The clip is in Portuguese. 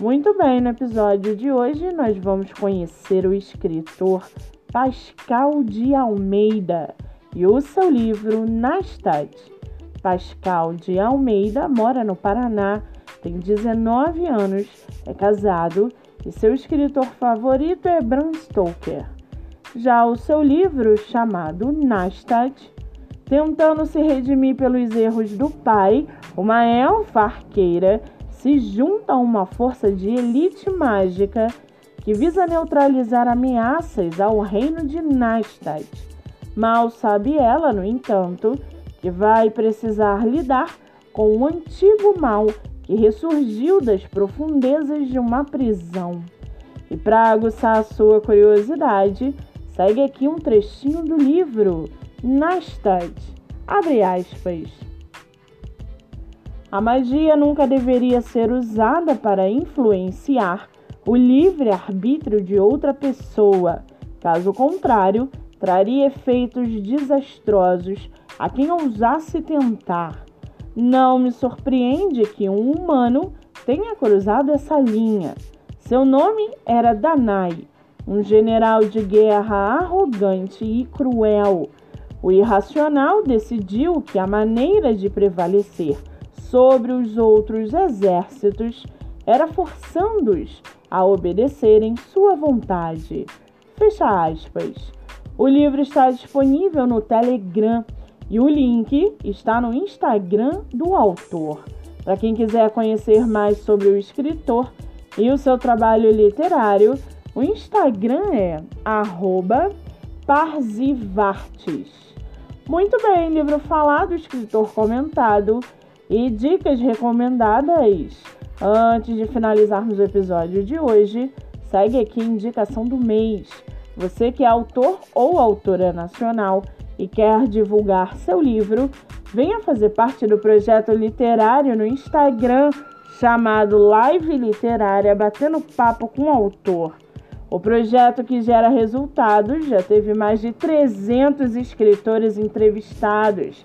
Muito bem, no episódio de hoje nós vamos conhecer o escritor Pascal de Almeida e o seu livro Nastad. Pascal de Almeida mora no Paraná, tem 19 anos, é casado e seu escritor favorito é Bram Stoker. Já o seu livro, chamado Nastad, tentando se redimir pelos erros do pai, uma elfa arqueira se junta a uma força de elite mágica que visa neutralizar ameaças ao reino de Nastad. Mal sabe ela, no entanto, que vai precisar lidar com o antigo mal que ressurgiu das profundezas de uma prisão. E para aguçar a sua curiosidade, segue aqui um trechinho do livro Nastad. Abre aspas. A magia nunca deveria ser usada para influenciar o livre arbítrio de outra pessoa. Caso contrário, traria efeitos desastrosos a quem ousasse tentar. Não me surpreende que um humano tenha cruzado essa linha. Seu nome era Danai, um general de guerra arrogante e cruel. O irracional decidiu que a maneira de prevalecer sobre os outros exércitos, era forçando-os a obedecerem sua vontade. Fecha aspas. O livro está disponível no Telegram e o link está no Instagram do autor. Para quem quiser conhecer mais sobre o escritor e o seu trabalho literário, o Instagram é @parzivartes. Muito bem, livro falado, escritor comentado e dicas recomendadas. Antes de finalizarmos o episódio de hoje, segue aqui a indicação do mês. Você que é autor ou autora nacional e quer divulgar seu livro, venha fazer parte do projeto literário no Instagram chamado Live Literária Batendo Papo com o Autor. O projeto que gera resultados já teve mais de 300 escritores entrevistados